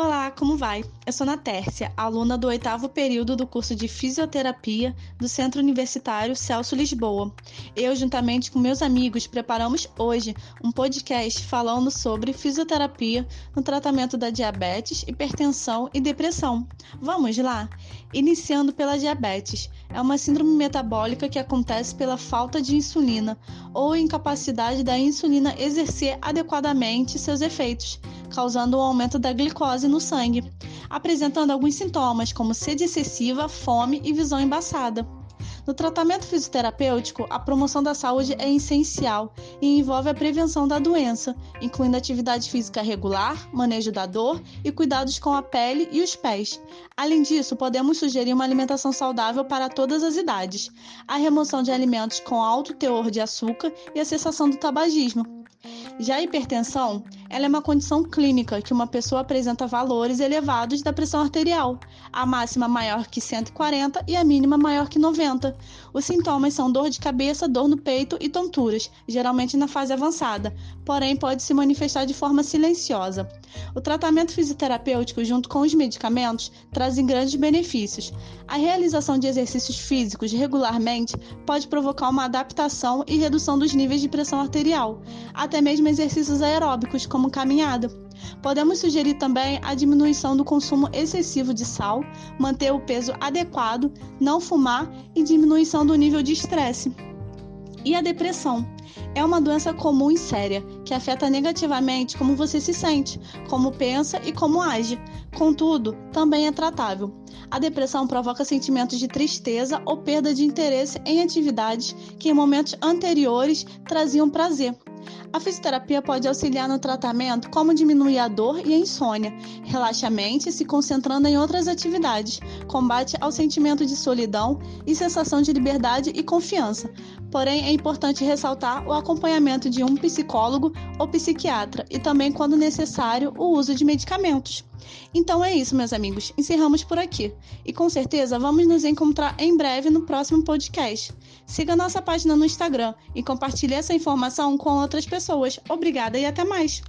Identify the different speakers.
Speaker 1: Olá, como vai? Eu sou Natércia, aluna do oitavo período do curso de Fisioterapia do Centro Universitário Celso Lisboa. Eu, juntamente com meus amigos, preparamos hoje um podcast falando sobre fisioterapia no tratamento da diabetes, hipertensão e depressão. Vamos lá? Iniciando pela diabetes. É uma síndrome metabólica que acontece pela falta de insulina ou incapacidade da insulina exercer adequadamente seus efeitos causando o um aumento da glicose no sangue, apresentando alguns sintomas como sede excessiva, fome e visão embaçada. No tratamento fisioterapêutico, a promoção da saúde é essencial e envolve a prevenção da doença, incluindo atividade física regular, manejo da dor e cuidados com a pele e os pés. Além disso, podemos sugerir uma alimentação saudável para todas as idades, a remoção de alimentos com alto teor de açúcar e a cessação do tabagismo, já a hipertensão, ela é uma condição clínica que uma pessoa apresenta valores elevados da pressão arterial, a máxima maior que 140 e a mínima maior que 90. Os sintomas são dor de cabeça, dor no peito e tonturas, geralmente na fase avançada, porém pode se manifestar de forma silenciosa. O tratamento fisioterapêutico, junto com os medicamentos, trazem grandes benefícios. A realização de exercícios físicos regularmente pode provocar uma adaptação e redução dos níveis de pressão arterial, até mesmo exercícios aeróbicos, como caminhada. Podemos sugerir também a diminuição do consumo excessivo de sal, manter o peso adequado, não fumar e diminuição do nível de estresse. E a depressão? É uma doença comum e séria que afeta negativamente como você se sente, como pensa e como age. Contudo, também é tratável. A depressão provoca sentimentos de tristeza ou perda de interesse em atividades que em momentos anteriores traziam prazer, a fisioterapia pode auxiliar no tratamento como diminuir a dor e a insônia, relaxa a mente se concentrando em outras atividades, combate ao sentimento de solidão e sensação de liberdade e confiança. Porém, é importante ressaltar o acompanhamento de um psicólogo ou psiquiatra e também, quando necessário, o uso de medicamentos. Então é isso, meus amigos. Encerramos por aqui. E com certeza vamos nos encontrar em breve no próximo podcast. Siga nossa página no Instagram e compartilhe essa informação com outras pessoas. Obrigada e até mais!